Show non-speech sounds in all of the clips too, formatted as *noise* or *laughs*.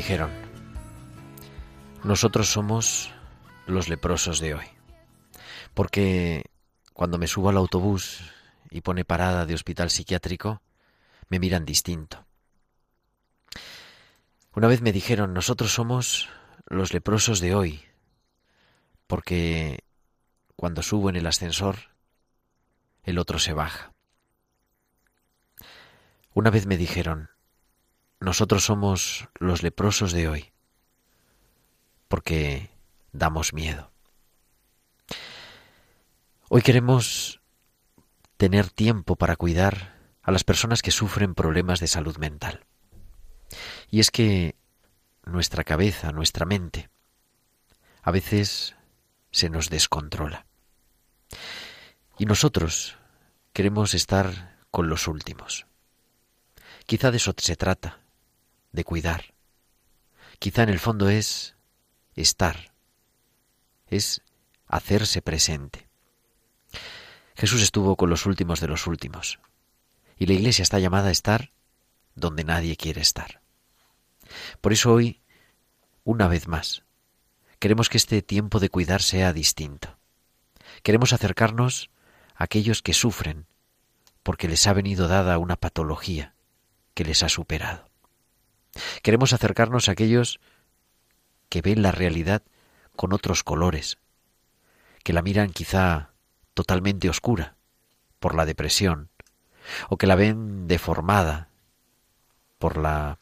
Dijeron, nosotros somos los leprosos de hoy, porque cuando me subo al autobús y pone parada de hospital psiquiátrico, me miran distinto. Una vez me dijeron, nosotros somos los leprosos de hoy, porque cuando subo en el ascensor, el otro se baja. Una vez me dijeron, nosotros somos los leprosos de hoy, porque damos miedo. Hoy queremos tener tiempo para cuidar a las personas que sufren problemas de salud mental. Y es que nuestra cabeza, nuestra mente, a veces se nos descontrola. Y nosotros queremos estar con los últimos. Quizá de eso se trata, de cuidar. Quizá en el fondo es estar, es hacerse presente. Jesús estuvo con los últimos de los últimos, y la Iglesia está llamada a estar donde nadie quiere estar. Por eso hoy, una vez más, queremos que este tiempo de cuidar sea distinto. Queremos acercarnos a aquellos que sufren porque les ha venido dada una patología que les ha superado. Queremos acercarnos a aquellos que ven la realidad con otros colores, que la miran quizá totalmente oscura por la depresión, o que la ven deformada por la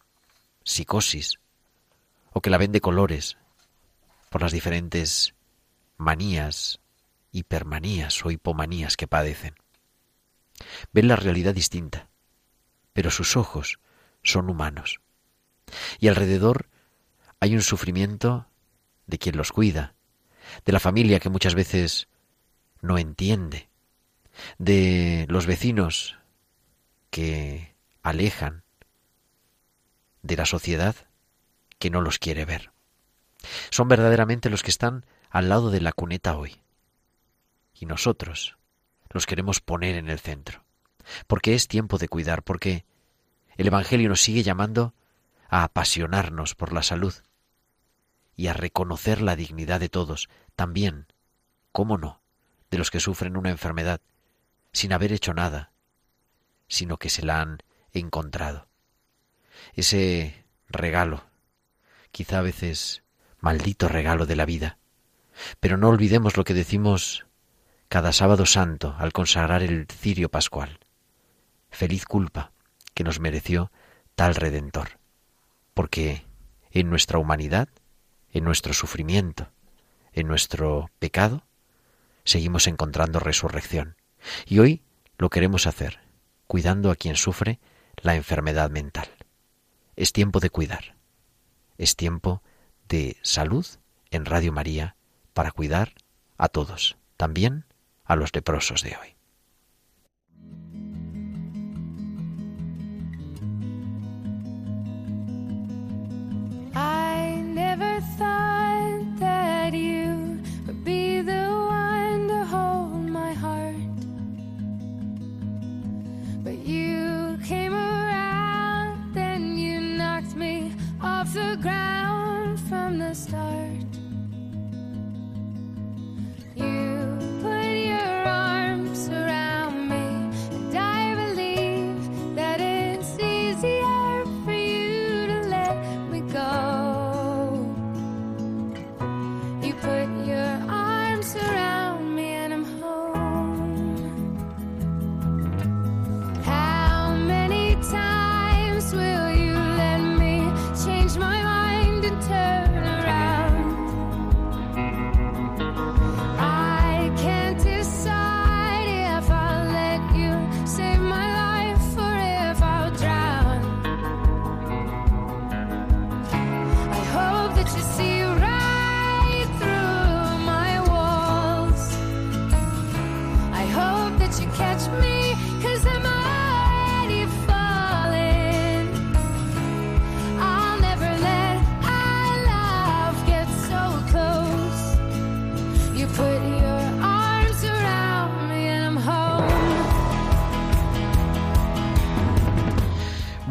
psicosis, o que la ven de colores por las diferentes manías, hipermanías o hipomanías que padecen. Ven la realidad distinta, pero sus ojos son humanos. Y alrededor hay un sufrimiento de quien los cuida, de la familia que muchas veces no entiende, de los vecinos que alejan, de la sociedad que no los quiere ver. Son verdaderamente los que están al lado de la cuneta hoy. Y nosotros los queremos poner en el centro, porque es tiempo de cuidar, porque el Evangelio nos sigue llamando a apasionarnos por la salud y a reconocer la dignidad de todos, también, cómo no, de los que sufren una enfermedad, sin haber hecho nada, sino que se la han encontrado. Ese regalo, quizá a veces maldito regalo de la vida, pero no olvidemos lo que decimos cada sábado santo al consagrar el cirio pascual. Feliz culpa que nos mereció tal redentor, porque en nuestra humanidad, en nuestro sufrimiento, en nuestro pecado, seguimos encontrando resurrección. Y hoy lo queremos hacer, cuidando a quien sufre la enfermedad mental. Es tiempo de cuidar. Es tiempo de salud en Radio María para cuidar a todos, también a los leprosos de hoy.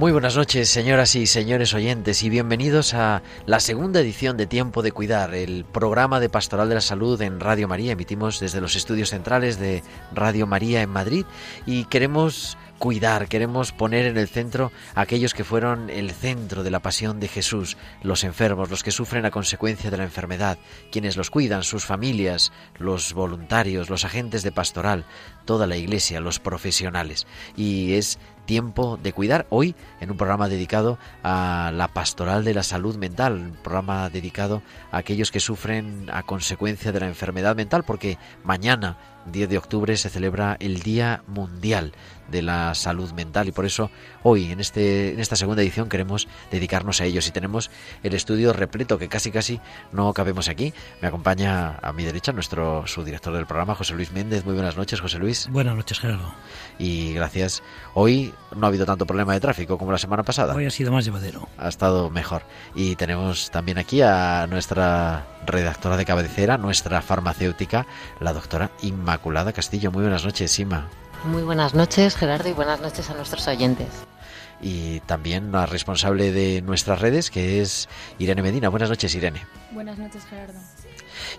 Muy buenas noches, señoras y señores oyentes, y bienvenidos a la segunda edición de Tiempo de Cuidar, el programa de Pastoral de la Salud en Radio María. Emitimos desde los estudios centrales de Radio María en Madrid y queremos cuidar, queremos poner en el centro a aquellos que fueron el centro de la pasión de Jesús, los enfermos, los que sufren a consecuencia de la enfermedad, quienes los cuidan, sus familias, los voluntarios, los agentes de pastoral, toda la iglesia, los profesionales. Y es tiempo de cuidar hoy en un programa dedicado a la pastoral de la salud mental, un programa dedicado a aquellos que sufren a consecuencia de la enfermedad mental, porque mañana, 10 de octubre, se celebra el Día Mundial de la salud mental y por eso hoy en este en esta segunda edición queremos dedicarnos a ellos y tenemos el estudio repleto que casi casi no cabemos aquí. Me acompaña a mi derecha nuestro subdirector del programa José Luis Méndez. Muy buenas noches, José Luis. Buenas noches, Gerardo. Y gracias. Hoy no ha habido tanto problema de tráfico como la semana pasada. Hoy ha sido más llevadero. Ha estado mejor. Y tenemos también aquí a nuestra redactora de cabecera, nuestra farmacéutica, la doctora Inmaculada Castillo. Muy buenas noches, Ima. Muy buenas noches, Gerardo, y buenas noches a nuestros oyentes. Y también la responsable de nuestras redes, que es Irene Medina. Buenas noches, Irene. Buenas noches, Gerardo.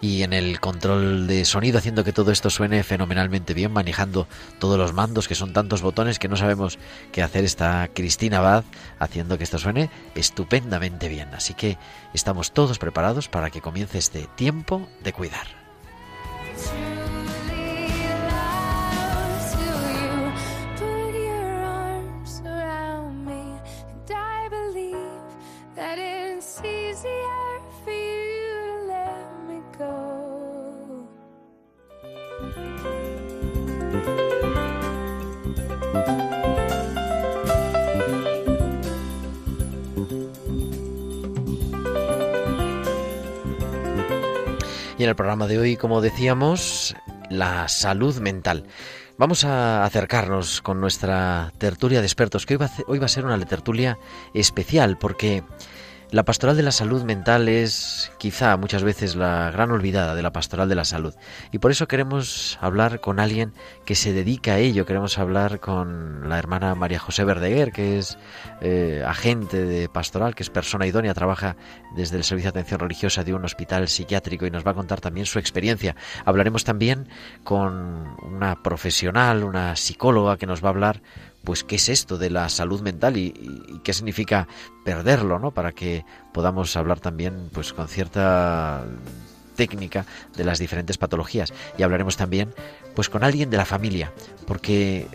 Y en el control de sonido, haciendo que todo esto suene fenomenalmente bien, manejando todos los mandos, que son tantos botones que no sabemos qué hacer, está Cristina Bad, haciendo que esto suene estupendamente bien. Así que estamos todos preparados para que comience este tiempo de cuidar. Y en el programa de hoy, como decíamos, la salud mental. Vamos a acercarnos con nuestra tertulia de expertos, que hoy va a, a ser una tertulia especial, porque la pastoral de la salud mental es quizá muchas veces la gran olvidada de la pastoral de la salud. Y por eso queremos hablar con alguien que se dedica a ello. Queremos hablar con la hermana María José Verdeguer, que es eh, agente de pastoral, que es persona idónea, trabaja desde el Servicio de Atención Religiosa de un hospital psiquiátrico y nos va a contar también su experiencia. Hablaremos también con una profesional, una psicóloga, que nos va a hablar pues qué es esto de la salud mental y, qué significa perderlo, ¿no? Para que podamos hablar también pues con cierta técnica de las diferentes patologías y hablaremos también pues con alguien de la familia, porque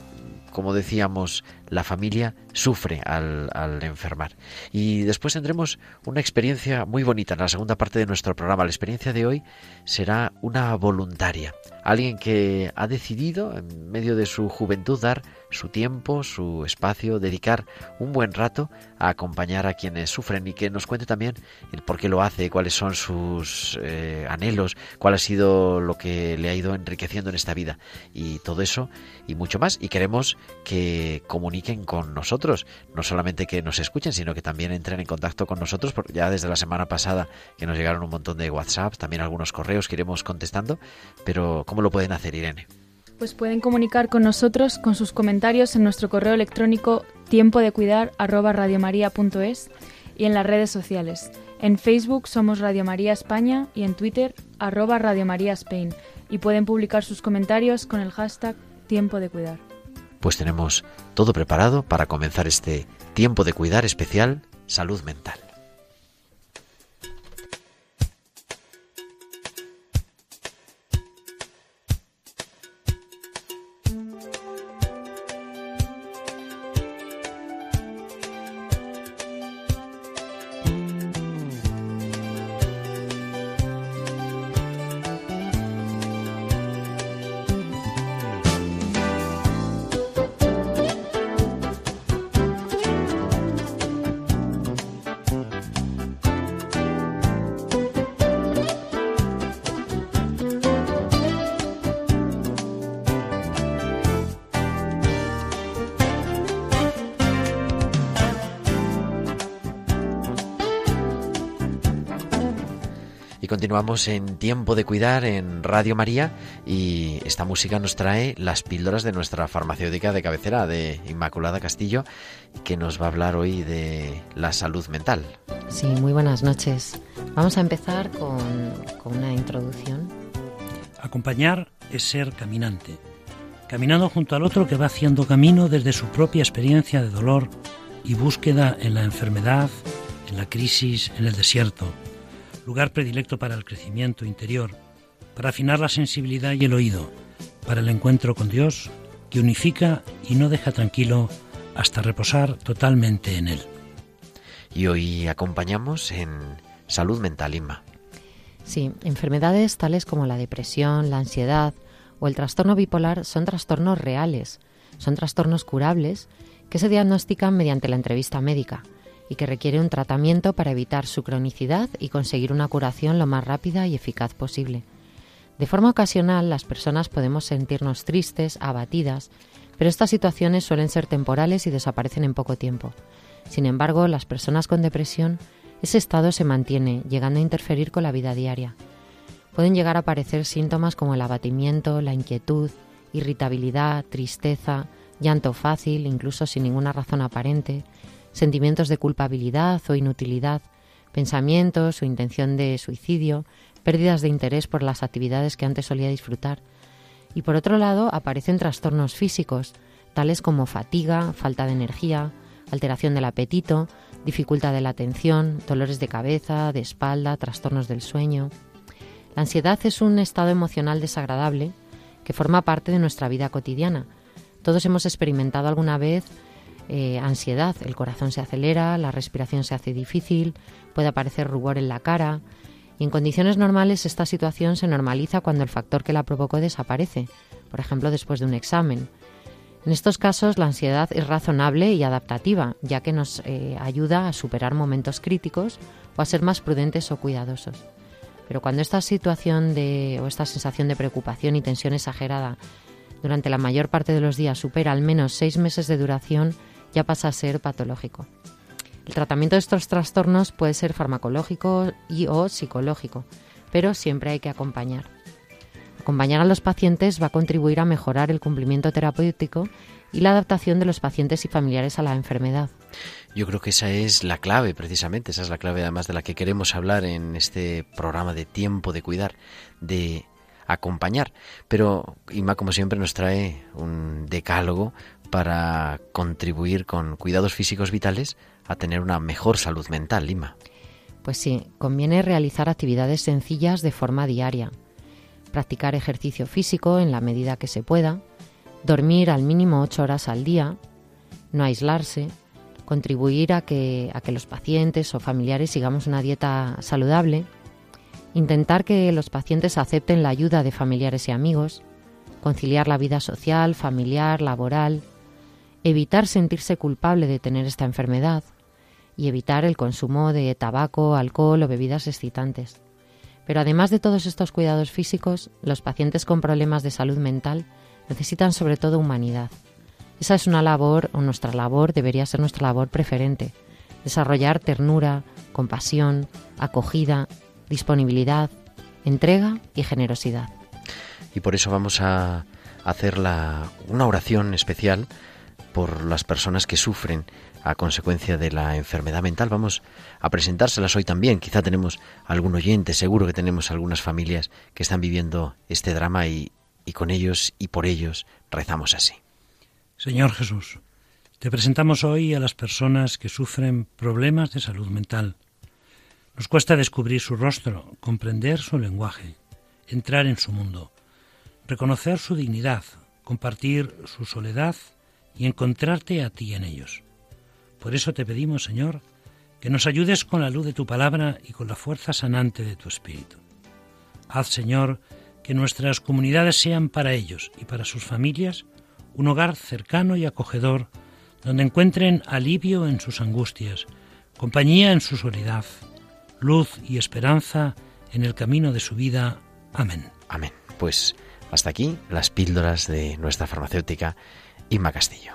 como decíamos, la familia sufre al, enfermar. Y después tendremos una experiencia muy bonita en la segunda parte de nuestro programa. La experiencia de hoy será una voluntaria, alguien que ha decidido en medio de su juventud dar su tiempo, su espacio, dedicar un buen rato a acompañar a quienes sufren y que nos cuente también el por qué lo hace, cuáles son sus eh, anhelos, cuál ha sido lo que le ha ido enriqueciendo en esta vida y todo eso y mucho más. Y queremos que con nosotros, no solamente que nos escuchen, sino que también entren en contacto con nosotros, porque ya desde la semana pasada que nos llegaron un montón de WhatsApp, también algunos correos que iremos contestando, pero ¿cómo lo pueden hacer, Irene? Pues pueden comunicar con nosotros con sus comentarios en nuestro correo electrónico tiempo de cuidar y en las redes sociales. En Facebook somos Radio María España y en Twitter arroba Radio María Spain y pueden publicar sus comentarios con el hashtag tiempo de cuidar. Pues tenemos todo preparado para comenzar este tiempo de cuidar especial salud mental. Continuamos en Tiempo de Cuidar en Radio María y esta música nos trae las píldoras de nuestra farmacéutica de cabecera, de Inmaculada Castillo, que nos va a hablar hoy de la salud mental. Sí, muy buenas noches. Vamos a empezar con, con una introducción. Acompañar es ser caminante, caminando junto al otro que va haciendo camino desde su propia experiencia de dolor y búsqueda en la enfermedad, en la crisis, en el desierto lugar predilecto para el crecimiento interior, para afinar la sensibilidad y el oído, para el encuentro con Dios, que unifica y no deja tranquilo hasta reposar totalmente en Él. Y hoy acompañamos en Salud Mental, Inma. Sí, enfermedades tales como la depresión, la ansiedad o el trastorno bipolar son trastornos reales, son trastornos curables que se diagnostican mediante la entrevista médica y que requiere un tratamiento para evitar su cronicidad y conseguir una curación lo más rápida y eficaz posible. De forma ocasional, las personas podemos sentirnos tristes, abatidas, pero estas situaciones suelen ser temporales y desaparecen en poco tiempo. Sin embargo, las personas con depresión, ese estado se mantiene, llegando a interferir con la vida diaria. Pueden llegar a aparecer síntomas como el abatimiento, la inquietud, irritabilidad, tristeza, llanto fácil, incluso sin ninguna razón aparente, sentimientos de culpabilidad o inutilidad, pensamientos o intención de suicidio, pérdidas de interés por las actividades que antes solía disfrutar. Y por otro lado, aparecen trastornos físicos, tales como fatiga, falta de energía, alteración del apetito, dificultad de la atención, dolores de cabeza, de espalda, trastornos del sueño. La ansiedad es un estado emocional desagradable que forma parte de nuestra vida cotidiana. Todos hemos experimentado alguna vez eh, ansiedad, el corazón se acelera, la respiración se hace difícil, puede aparecer rubor en la cara. Y en condiciones normales esta situación se normaliza cuando el factor que la provocó desaparece, por ejemplo después de un examen. En estos casos la ansiedad es razonable y adaptativa, ya que nos eh, ayuda a superar momentos críticos o a ser más prudentes o cuidadosos. Pero cuando esta situación de, o esta sensación de preocupación y tensión exagerada durante la mayor parte de los días supera al menos seis meses de duración, ya pasa a ser patológico. El tratamiento de estos trastornos puede ser farmacológico y o psicológico, pero siempre hay que acompañar. Acompañar a los pacientes va a contribuir a mejorar el cumplimiento terapéutico y la adaptación de los pacientes y familiares a la enfermedad. Yo creo que esa es la clave, precisamente, esa es la clave además de la que queremos hablar en este programa de tiempo de cuidar, de acompañar. Pero Inma, como siempre, nos trae un decálogo para contribuir con cuidados físicos vitales a tener una mejor salud mental, Lima. Pues sí, conviene realizar actividades sencillas de forma diaria, practicar ejercicio físico en la medida que se pueda, dormir al mínimo ocho horas al día, no aislarse, contribuir a que, a que los pacientes o familiares sigamos una dieta saludable, intentar que los pacientes acepten la ayuda de familiares y amigos, conciliar la vida social, familiar, laboral, evitar sentirse culpable de tener esta enfermedad y evitar el consumo de tabaco, alcohol o bebidas excitantes. Pero además de todos estos cuidados físicos, los pacientes con problemas de salud mental necesitan sobre todo humanidad. Esa es una labor, o nuestra labor debería ser nuestra labor preferente, desarrollar ternura, compasión, acogida, disponibilidad, entrega y generosidad. Y por eso vamos a hacer una oración especial por las personas que sufren a consecuencia de la enfermedad mental. Vamos a presentárselas hoy también. Quizá tenemos algún oyente, seguro que tenemos algunas familias que están viviendo este drama y, y con ellos y por ellos rezamos así. Señor Jesús, te presentamos hoy a las personas que sufren problemas de salud mental. Nos cuesta descubrir su rostro, comprender su lenguaje, entrar en su mundo, reconocer su dignidad, compartir su soledad y encontrarte a ti en ellos. Por eso te pedimos, Señor, que nos ayudes con la luz de tu palabra y con la fuerza sanante de tu Espíritu. Haz, Señor, que nuestras comunidades sean para ellos y para sus familias un hogar cercano y acogedor, donde encuentren alivio en sus angustias, compañía en su soledad, luz y esperanza en el camino de su vida. Amén. Amén. Pues hasta aquí las píldoras de nuestra farmacéutica Inma Castillo.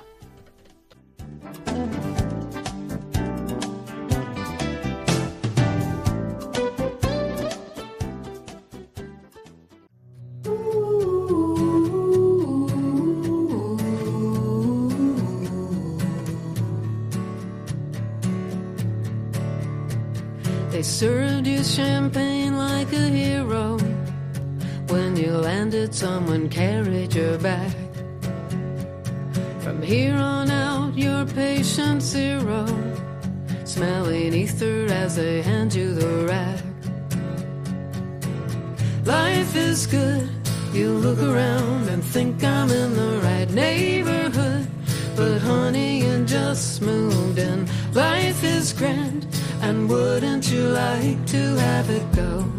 They served you champagne like a hero. When you landed, someone carried your bag. Here on out, you're patient zero. Smelling ether as they hand you the rag. Life is good. You look around and think I'm in the right neighborhood. But honey, you just moved in. Life is grand. And wouldn't you like to have it go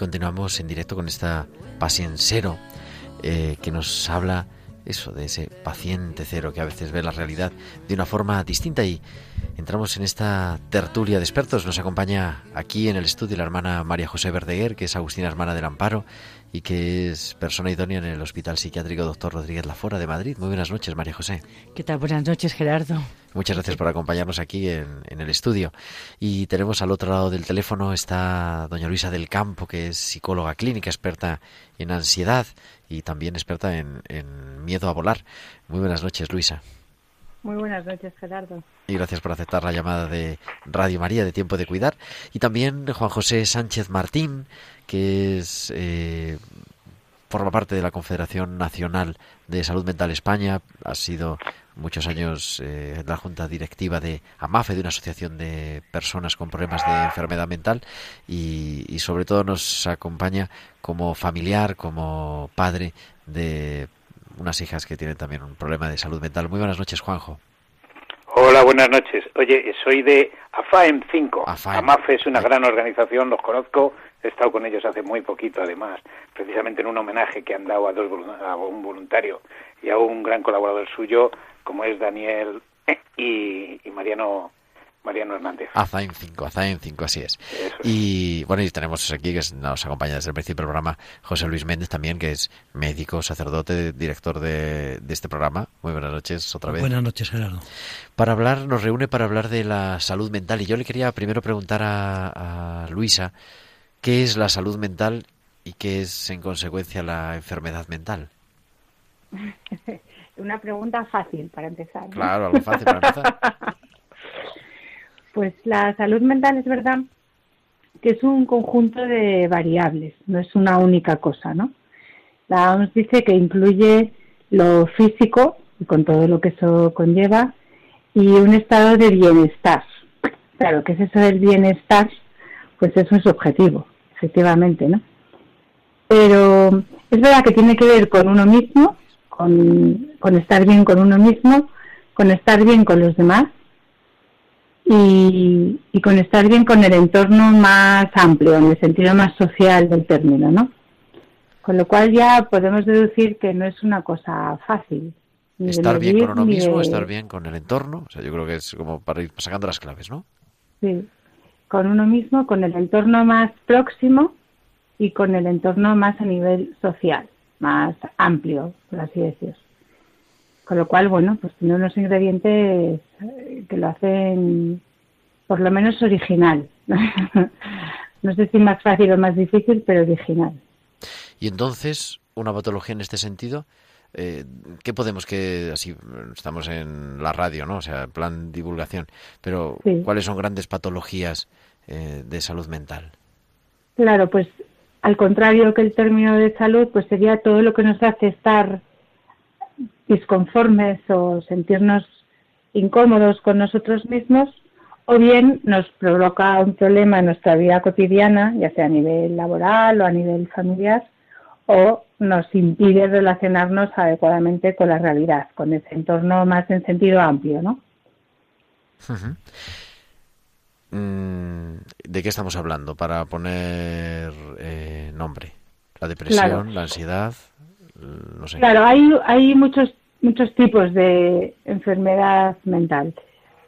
continuamos en directo con esta Cero eh, que nos habla eso de ese paciente cero que a veces ve la realidad de una forma distinta y entramos en esta tertulia de expertos. Nos acompaña aquí en el estudio la hermana María José Verdeguer, que es Agustina Hermana del Amparo y que es persona idónea en el Hospital Psiquiátrico Doctor Rodríguez Lafora de Madrid. Muy buenas noches, María José. ¿Qué tal? Buenas noches, Gerardo. Muchas gracias por acompañarnos aquí en, en, el estudio. Y tenemos al otro lado del teléfono está doña Luisa del Campo, que es psicóloga clínica, experta en ansiedad y también experta en, en miedo a volar. Muy buenas noches, Luisa. Muy buenas noches, Gerardo. Y gracias por aceptar la llamada de Radio María de Tiempo de Cuidar. Y también Juan José Sánchez Martín, que es eh, forma parte de la Confederación Nacional de Salud Mental España, ha sido muchos años eh, la junta directiva de AMAFE, de una asociación de personas con problemas de enfermedad mental, y, y sobre todo nos acompaña como familiar, como padre de unas hijas que tienen también un problema de salud mental. Muy buenas noches, Juanjo. Hola, buenas noches. Oye, soy de AFAEM 5. AFAEM. AMAFE es una gran organización, los conozco, he estado con ellos hace muy poquito, además, precisamente en un homenaje que han dado a, dos, a un voluntario y a un gran colaborador suyo, como es Daniel y, y Mariano Mariano Hernández. Azaim 5, Azaim 5, así es. Y bueno, y tenemos aquí que nos acompaña desde el principio del programa José Luis Méndez también, que es médico, sacerdote, director de, de este programa. Muy buenas noches otra vez. Buenas noches, Gerardo. Para hablar, nos reúne para hablar de la salud mental y yo le quería primero preguntar a, a Luisa qué es la salud mental y qué es en consecuencia la enfermedad mental. *laughs* Una pregunta fácil para empezar. ¿no? Claro, algo fácil para empezar. *laughs* Pues la salud mental es verdad que es un conjunto de variables, no es una única cosa, ¿no? La OMS dice que incluye lo físico, y con todo lo que eso conlleva, y un estado de bienestar. Claro, ¿qué es eso del bienestar? Pues eso es objetivo, efectivamente, ¿no? Pero es verdad que tiene que ver con uno mismo, con, con estar bien con uno mismo, con estar bien con los demás, y, y, con estar bien con el entorno más amplio, en el sentido más social del término, ¿no? Con lo cual ya podemos deducir que no es una cosa fácil. Estar bien con uno mismo, de... estar bien con el entorno, o sea, yo creo que es como para ir sacando las claves, ¿no? Sí, con uno mismo, con el entorno más próximo y con el entorno más a nivel social, más amplio, por así decirlo. Con lo cual, bueno, pues tiene unos ingredientes que lo hacen por lo menos original. *laughs* no sé si más fácil o más difícil, pero original. Y entonces, una patología en este sentido, eh, ¿qué podemos que, así, estamos en la radio, ¿no? O sea, plan divulgación, pero sí. ¿cuáles son grandes patologías eh, de salud mental? Claro, pues al contrario que el término de salud, pues sería todo lo que nos hace estar disconformes o sentirnos incómodos con nosotros mismos o bien nos provoca un problema en nuestra vida cotidiana, ya sea a nivel laboral o a nivel familiar, o nos impide relacionarnos adecuadamente con la realidad, con ese entorno más en sentido amplio, ¿no? ¿De qué estamos hablando? Para poner eh, nombre. La depresión, claro. la ansiedad, no sé. Claro, hay, hay muchos muchos tipos de enfermedad mental.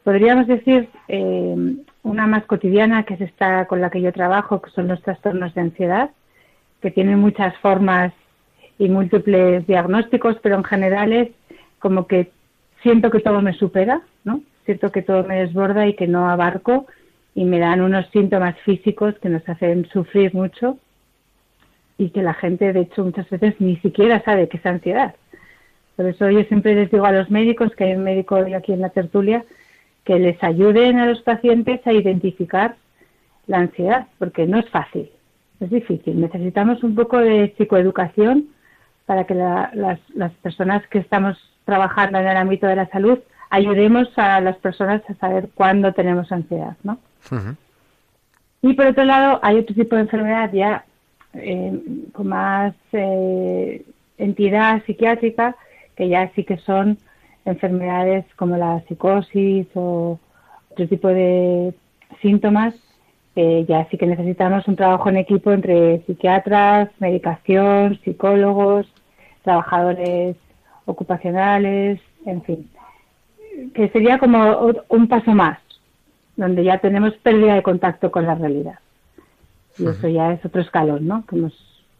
Podríamos decir eh, una más cotidiana, que es esta con la que yo trabajo, que son los trastornos de ansiedad, que tienen muchas formas y múltiples diagnósticos, pero en general es como que siento que todo me supera, ¿no? Siento que todo me desborda y que no abarco y me dan unos síntomas físicos que nos hacen sufrir mucho y que la gente, de hecho, muchas veces ni siquiera sabe que es ansiedad. Por eso yo siempre les digo a los médicos, que hay un médico hoy aquí en la tertulia, que les ayuden a los pacientes a identificar la ansiedad, porque no es fácil, es difícil. Necesitamos un poco de psicoeducación para que las, las personas que estamos trabajando en el ámbito de la salud ayudemos a las personas a saber cuándo tenemos ansiedad, ¿no? Y por otro lado, hay otro tipo de enfermedad ya eh, con más eh, entidad psiquiátrica, que ya sí que son enfermedades como la psicosis o otro tipo de síntomas, ya sí que necesitamos un trabajo en equipo entre psiquiatras, medicación, psicólogos, trabajadores ocupacionales, en fin, que sería como un paso más, donde ya tenemos pérdida de contacto con la realidad. Y eso ya es otro escalón, ¿no? Que hemos,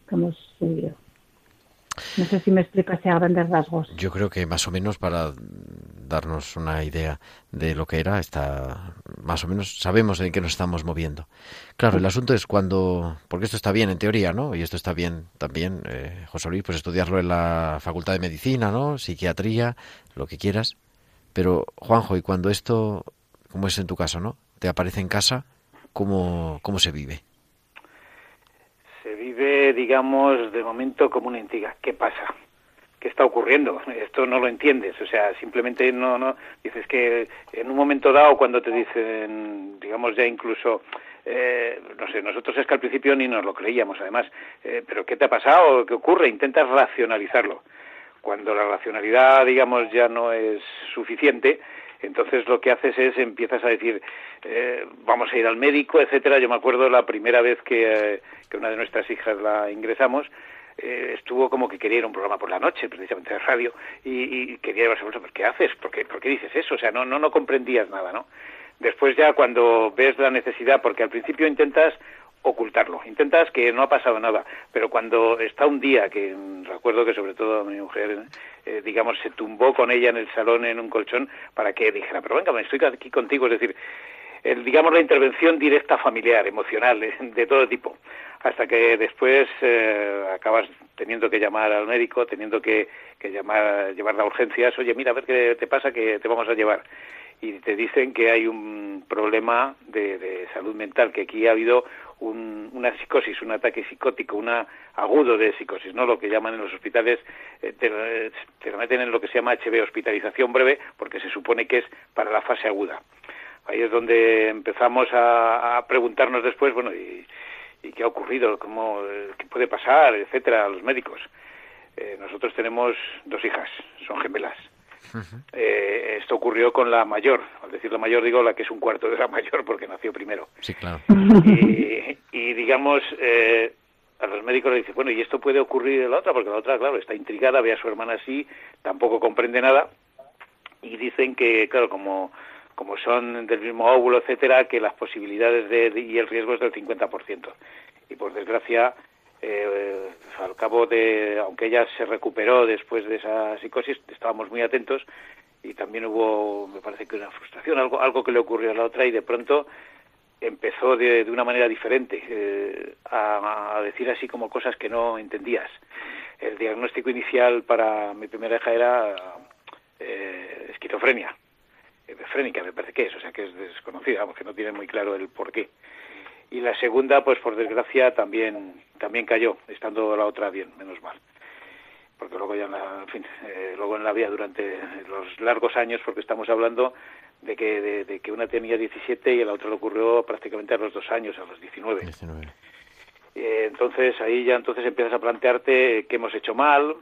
que hemos vivido. No sé si me explicas a grandes rasgos. Yo creo que más o menos para darnos una idea de lo que era, está más o menos sabemos en qué nos estamos moviendo. Claro, el asunto es cuando, porque esto está bien en teoría, ¿no? Y esto está bien también, eh, José Luis, pues estudiarlo en la Facultad de Medicina, ¿no? Psiquiatría, lo que quieras. Pero, Juanjo, y cuando esto, como es en tu caso, ¿no? Te aparece en casa, ¿cómo, cómo se vive? Se vive, digamos, de momento como una intriga. ¿Qué pasa? ¿Qué está ocurriendo? Esto no lo entiendes, o sea, simplemente no, no, dices que en un momento dado cuando te dicen, digamos ya incluso, eh, no sé, nosotros es que al principio ni nos lo creíamos además, eh, pero ¿qué te ha pasado? ¿Qué ocurre? Intentas racionalizarlo. Cuando la racionalidad, digamos, ya no es suficiente, entonces lo que haces es empiezas a decir eh, vamos a ir al médico etcétera yo me acuerdo la primera vez que, que una de nuestras hijas la ingresamos eh, estuvo como que quería ir a un programa por la noche, precisamente de radio, y, y quería llevarse bolsa. ¿Qué haces? ¿Por qué, ¿Por qué dices eso? O sea, no, no, no comprendías nada, ¿no? Después ya cuando ves la necesidad, porque al principio intentas ocultarlo, intentas que no ha pasado nada, pero cuando está un día, que recuerdo que sobre todo mi mujer, eh, digamos, se tumbó con ella en el salón en un colchón para que dijera, pero venga, me estoy aquí contigo, es decir, el, digamos, la intervención directa familiar, emocional, de todo tipo, hasta que después eh, acabas teniendo que llamar al médico, teniendo que, que llamar, llevar a urgencias, oye, mira, a ver qué te pasa, que te vamos a llevar. Y te dicen que hay un problema de, de salud mental, que aquí ha habido un, una psicosis, un ataque psicótico, un agudo de psicosis, ¿no? Lo que llaman en los hospitales, eh, te, te, meten en lo que se llama HB, hospitalización breve, porque se supone que es para la fase aguda. Ahí es donde empezamos a, preguntarnos después, bueno, y, qué ha ocurrido, cómo, qué puede pasar, etcétera, a los médicos. Eh, nosotros tenemos dos hijas, son gemelas. Uh -huh. eh, esto ocurrió con la mayor, al decir la mayor digo la que es un cuarto de la mayor porque nació primero. Sí, claro. Y, y digamos, eh, a los médicos le dicen, bueno, ¿y esto puede ocurrir en la otra? Porque la otra, claro, está intrigada, ve a su hermana así, tampoco comprende nada. Y dicen que, claro, como, como son del mismo óvulo, etcétera, que las posibilidades de, de, y el riesgo es del 50%. Y por desgracia, eh, al cabo de, aunque ella se recuperó después de esa psicosis, estábamos muy atentos y también hubo, me parece que una frustración, algo, algo que le ocurrió a la otra y de pronto empezó de, una manera diferente eh, a, decir así como cosas que no entendías. El diagnóstico inicial para mi primera hija era eh, esquizofrenia, efrénica me parece que es, o sea que es desconocida, vamos, que no tiene muy claro el por qué y la segunda, pues por desgracia, también también cayó, estando la otra bien, menos mal. Porque luego ya, en la, en fin, eh, luego en la vida durante los largos años, porque estamos hablando de que de, de, que una tenía 17 y la otra le ocurrió prácticamente a los dos años, a los 19. 19. Eh, entonces ahí ya entonces empiezas a plantearte qué hemos hecho mal,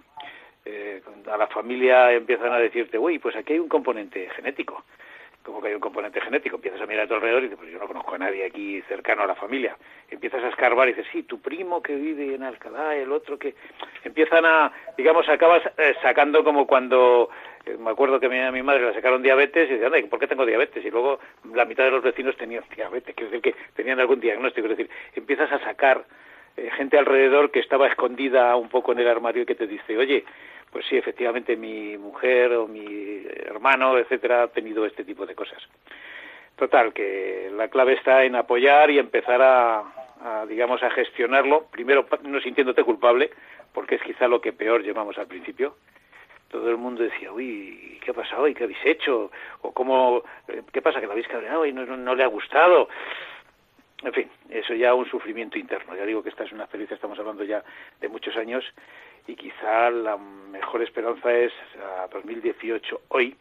eh, a la familia empiezan a decirte, uy, pues aquí hay un componente genético como que hay un componente genético, empiezas a mirar a tu alrededor y dices, pues yo no conozco a nadie aquí cercano a la familia. Empiezas a escarbar y dices, sí, tu primo que vive en Alcalá, el otro que... Empiezan a, digamos, acabas eh, sacando como cuando, eh, me acuerdo que a mi madre le sacaron diabetes y decía, ¿por qué tengo diabetes? Y luego la mitad de los vecinos tenían diabetes, quiere decir que tenían algún diagnóstico, es decir, empiezas a sacar eh, gente alrededor que estaba escondida un poco en el armario y que te dice, oye, pues sí, efectivamente mi mujer o mi hermano, etcétera, ha tenido este tipo de cosas. Total, que la clave está en apoyar y empezar a, a, digamos, a gestionarlo. Primero, no sintiéndote culpable, porque es quizá lo que peor llevamos al principio. Todo el mundo decía, uy, ¿qué ha pasado? ¿Y qué habéis hecho? O cómo, eh, ¿qué pasa? ¿Que lo habéis cabreado y no, le ha gustado? En fin, eso ya un sufrimiento interno. Ya digo que esta es una experiencia, estamos hablando ya de muchos años y quizá la mejor esperanza es a 2018 hoy.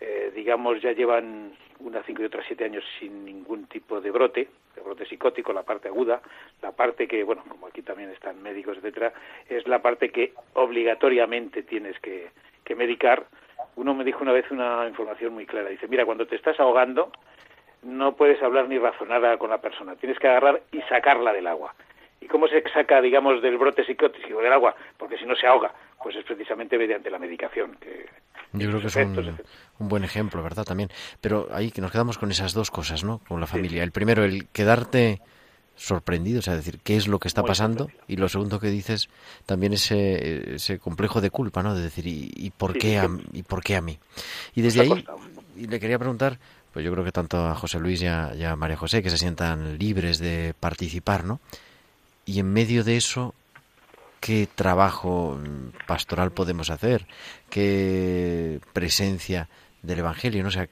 Eh, digamos, ya llevan unas cinco y otras siete años sin ningún tipo de brote, de brote psicótico, la parte aguda, la parte que, bueno, como aquí también están médicos, etcétera, es la parte que obligatoriamente tienes que, que medicar. Uno me dijo una vez una información muy clara, dice, mira, cuando te estás ahogando, no puedes hablar ni razonar con la persona, tienes que agarrar y sacarla del agua. ¿Y cómo se saca, digamos, del brote psicótico del agua? Porque si no se ahoga, pues es precisamente mediante la medicación. Que Yo creo que es un, un, buen ejemplo, ¿verdad? También. Pero ahí que nos quedamos con esas dos cosas, ¿no? Con la familia. Sí. El primero, el quedarte sorprendido, o sea, decir, ¿qué es lo que está Muy pasando? Y lo segundo que dices, también ese, ese complejo de culpa, ¿no? De decir, ¿y, y por, sí, qué a, ¿y por qué a mí? Y desde ahí, y le quería preguntar, pues yo creo que tanto a José Luis y a, y a María José, que se sientan libres de participar, ¿no? Y en medio de eso, ¿qué trabajo pastoral podemos hacer? ¿Qué presencia del Evangelio? ¿no? O sea,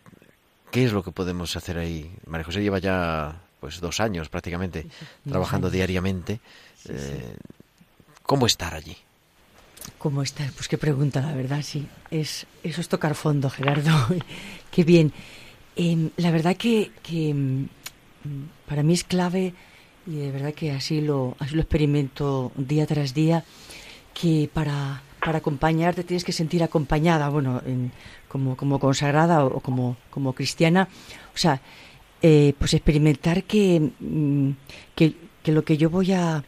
¿qué es lo que podemos hacer ahí? María José lleva ya pues dos años prácticamente sí, sí. trabajando diariamente. Eh, ¿Cómo estar allí? ¿Cómo estar? Pues qué pregunta, la verdad, sí. Es, eso es tocar fondo, Gerardo. *laughs* qué bien. Eh, la verdad que, que para mí es clave y de verdad que así lo, así lo experimento día tras día, que para, para acompañarte tienes que sentir acompañada, bueno, en, como, como consagrada o, como, como cristiana, o sea, eh, pues experimentar que, mm, que, que lo que yo voy a,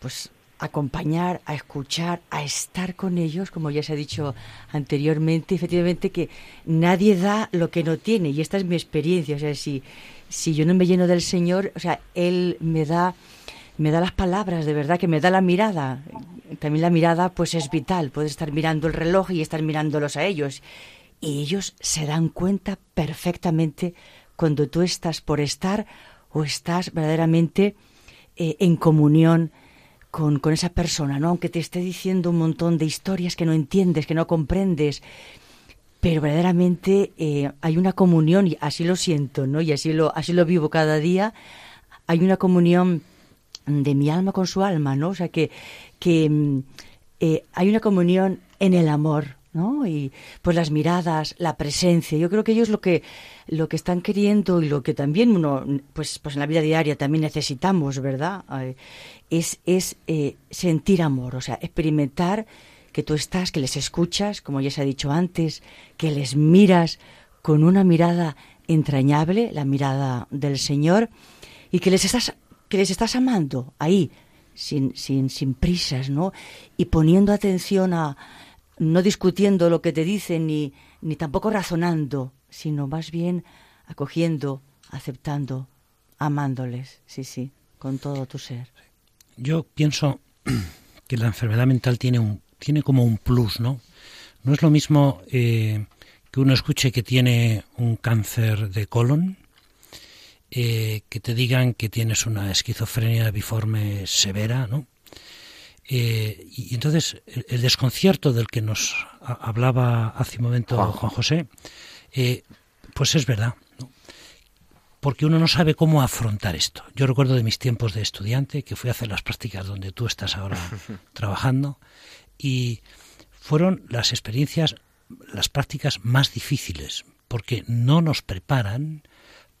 pues acompañar, a escuchar, a estar con ellos, como ya se ha dicho anteriormente, efectivamente que nadie da lo que no tiene, y esta es mi experiencia, o sea, si, si yo no me lleno del Señor, o sea, Él me da, me da las palabras, de verdad, que me da la mirada. También la mirada, pues es vital. Puedes estar mirando el reloj y estar mirándolos a ellos. Y ellos se dan cuenta perfectamente cuando tú estás por estar o estás verdaderamente eh, en comunión con, con esa persona, ¿no? Aunque te esté diciendo un montón de historias que no entiendes, que no comprendes, pero verdaderamente eh, hay una comunión y así lo siento, ¿no? Y así lo así lo vivo cada día. Hay una comunión de mi alma con su alma, ¿no? O sea que que eh, hay una comunión en el amor, ¿no? Y pues las miradas, la presencia. Yo creo que ellos lo que lo que están queriendo y lo que también uno pues pues en la vida diaria también necesitamos, ¿verdad? Es es eh, sentir amor, o sea, experimentar que tú estás, que les escuchas, como ya se ha dicho antes, que les miras con una mirada entrañable, la mirada del Señor, y que les estás, que les estás amando ahí, sin, sin, sin prisas, ¿no? Y poniendo atención a, no discutiendo lo que te dicen, ni, ni tampoco razonando, sino más bien acogiendo, aceptando, amándoles, sí, sí, con todo tu ser. Yo pienso *clears throat* que la enfermedad mental tiene un tiene como un plus, ¿no? No es lo mismo eh, que uno escuche que tiene un cáncer de colon, eh, que te digan que tienes una esquizofrenia biforme severa, ¿no? Eh, y entonces el, el, desconcierto del que nos hablaba hace un momento Juan, Juan José, eh, pues es verdad, ¿no? porque uno no sabe cómo afrontar esto. Yo recuerdo de mis tiempos de estudiante que fui a hacer las prácticas donde tú estás ahora *laughs* trabajando y fueron las experiencias, las prácticas más difíciles, porque no nos preparan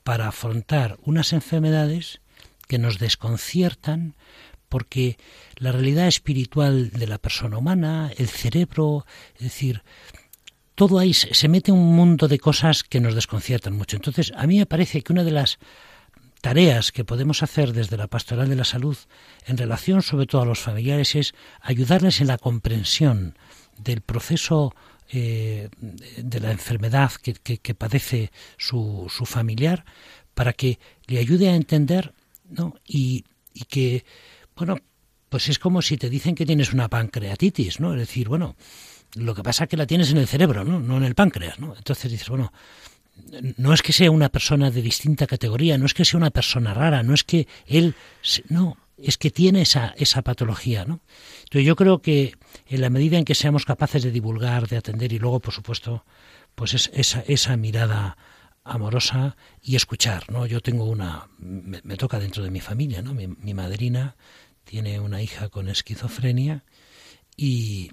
para afrontar unas enfermedades que nos desconciertan, porque la realidad espiritual de la persona humana, el cerebro, es decir, todo ahí se mete un mundo de cosas que nos desconciertan mucho. Entonces, a mí me parece que una de las tareas que podemos hacer desde la pastoral de la salud en relación sobre todo a los familiares es ayudarles en la comprensión del proceso eh, de la enfermedad que, que, que padece su, familiar para que le ayude a entender ¿no? y, y que, bueno, pues es como si te dicen que tienes una pancreatitis, ¿no? Es decir, bueno, lo que pasa es que la tienes en el cerebro, ¿no? No en el páncreas, ¿no? Entonces dices, bueno, no es que sea una persona de distinta categoría, no es que sea una persona rara, no es que él, no, es que tiene esa, esa patología, ¿no? Entonces yo creo que en la medida en que seamos capaces de divulgar, de atender y luego, por supuesto, pues es, esa, esa mirada amorosa y escuchar, ¿no? Yo tengo una, me, toca dentro de mi familia, ¿no? Mi, madrina tiene una hija con esquizofrenia y,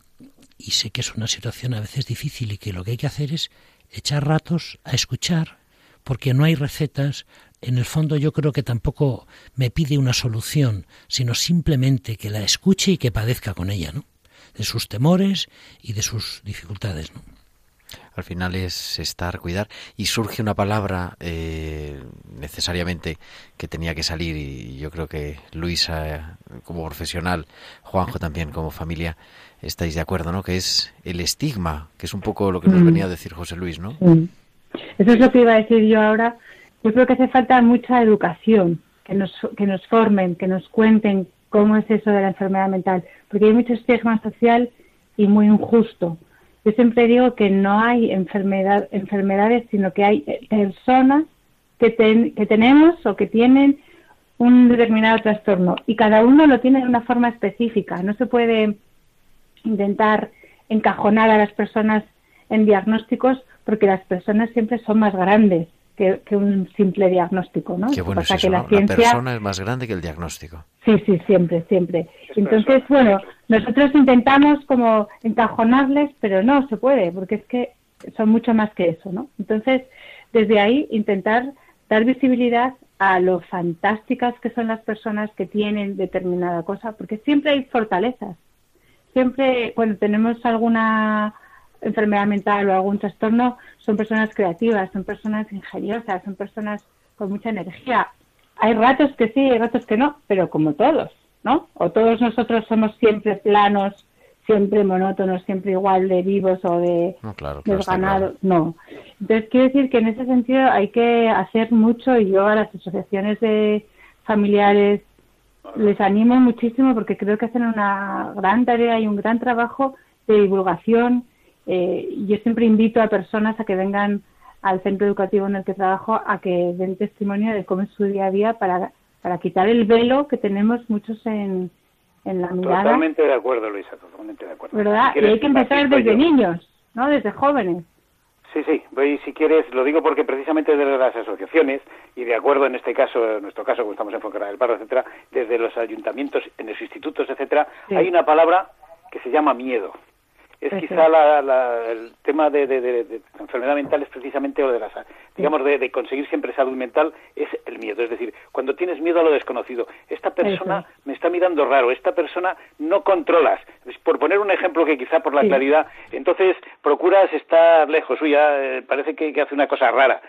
y sé que es una situación a veces difícil y que lo que hay que hacer es echar ratos a escuchar, porque no hay recetas, en el fondo yo creo que tampoco me pide una solución, sino simplemente que la escuche y que padezca con ella, ¿no? De sus temores y de sus dificultades, ¿no? Al final es estar, cuidar, y surge una palabra eh, necesariamente que tenía que salir, y yo creo que Luisa como profesional, Juanjo también como familia, estáis de acuerdo, ¿no? Que es el estigma, que es un poco lo que nos mm. venía a decir José Luis, ¿no? Eso es lo que iba a decir yo ahora. Yo creo que hace falta mucha educación, que nos, que nos formen, que nos cuenten cómo es eso de la enfermedad mental, porque hay mucho estigma social y muy injusto. Yo siempre digo que no hay enfermedad, enfermedades, sino que hay personas que, que tenemos o que tienen un determinado trastorno y cada uno lo tiene de una forma específica. No se puede intentar encajonar a las personas en diagnósticos porque las personas siempre son más grandes que, un simple diagnóstico, ¿no? Qué bueno es eso, la, persona es más grande que el diagnóstico. Sí, sí, siempre, siempre. Entonces, bueno, nosotros intentamos como encajonarles, pero no se puede, porque es que son mucho más que eso, ¿no? Entonces, desde ahí intentar dar visibilidad a lo fantásticas que son las personas que tienen determinada cosa, porque siempre hay fortalezas siempre cuando tenemos alguna enfermedad mental o algún trastorno, son personas creativas, son personas ingeniosas, son personas con mucha energía. Hay ratos que sí, hay ratos que no, pero como todos, ¿no? O todos nosotros somos siempre planos, siempre monótonos, siempre igual de vivos o de no, claro, desganados. No. Entonces, quiero decir que en ese sentido hay que hacer mucho y yo a las asociaciones de familiares les animo muchísimo porque creo que hacen una gran tarea y un gran trabajo de divulgación. Eh, yo siempre invito a personas a que vengan al centro educativo en el que trabajo a que den testimonio de cómo es su día a día para, para quitar el velo que tenemos muchos en, en la mirada. Totalmente de acuerdo, Luisa, totalmente de acuerdo. ¿Verdad? y hay que empezar desde niños, ¿no? Desde jóvenes. Sí, sí, voy si quieres, lo digo porque precisamente desde las asociaciones y de acuerdo en este caso, en nuestro caso, como estamos en Foncarra del Barro, etcétera, desde los ayuntamientos, en los institutos, etcétera, hay una palabra que se llama miedo es quizá el tema de, de, enfermedad mental es precisamente o de las digamos de, conseguir siempre salud mental es el miedo. Es decir cuando tienes miedo a lo desconocido esta persona me está mirando raro esta persona no controlas. Por poner un ejemplo que quizá por la claridad entonces procuras estar lejos. Suya eh, parece que, que hace una cosa rara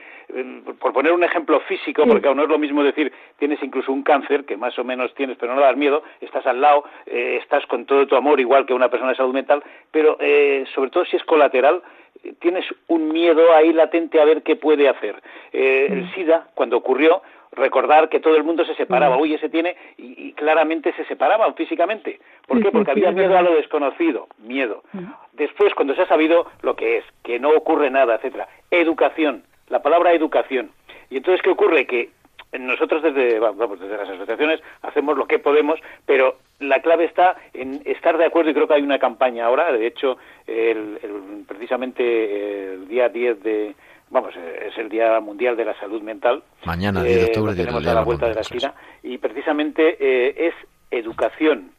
por poner un ejemplo físico, porque aún no es lo mismo decir tienes incluso un cáncer, que más o menos tienes, pero no das miedo, estás al lado, eh, estás con todo tu amor, igual que una persona de salud mental, pero eh, sobre todo si es colateral, tienes un miedo ahí latente a ver qué puede hacer. El SIDA, cuando ocurrió, recordar que todo el mundo se separaba. Uy, ese tiene, y, claramente se separaban físicamente. ¿Por qué? Porque había miedo a lo desconocido, miedo. Después, cuando se ha sabido lo que es, que no ocurre nada, etcétera, educación la palabra educación. Y entonces, ¿qué ocurre? Que nosotros desde, vamos, desde las asociaciones hacemos lo que podemos, pero la clave está en estar de acuerdo y creo que hay una campaña ahora, de hecho, el, precisamente el día 10 de, vamos, es el Día Mundial de la Salud Mental. Mañana, 10 de eh, octubre, tenemos a la vuelta de la esquina y precisamente eh, es educación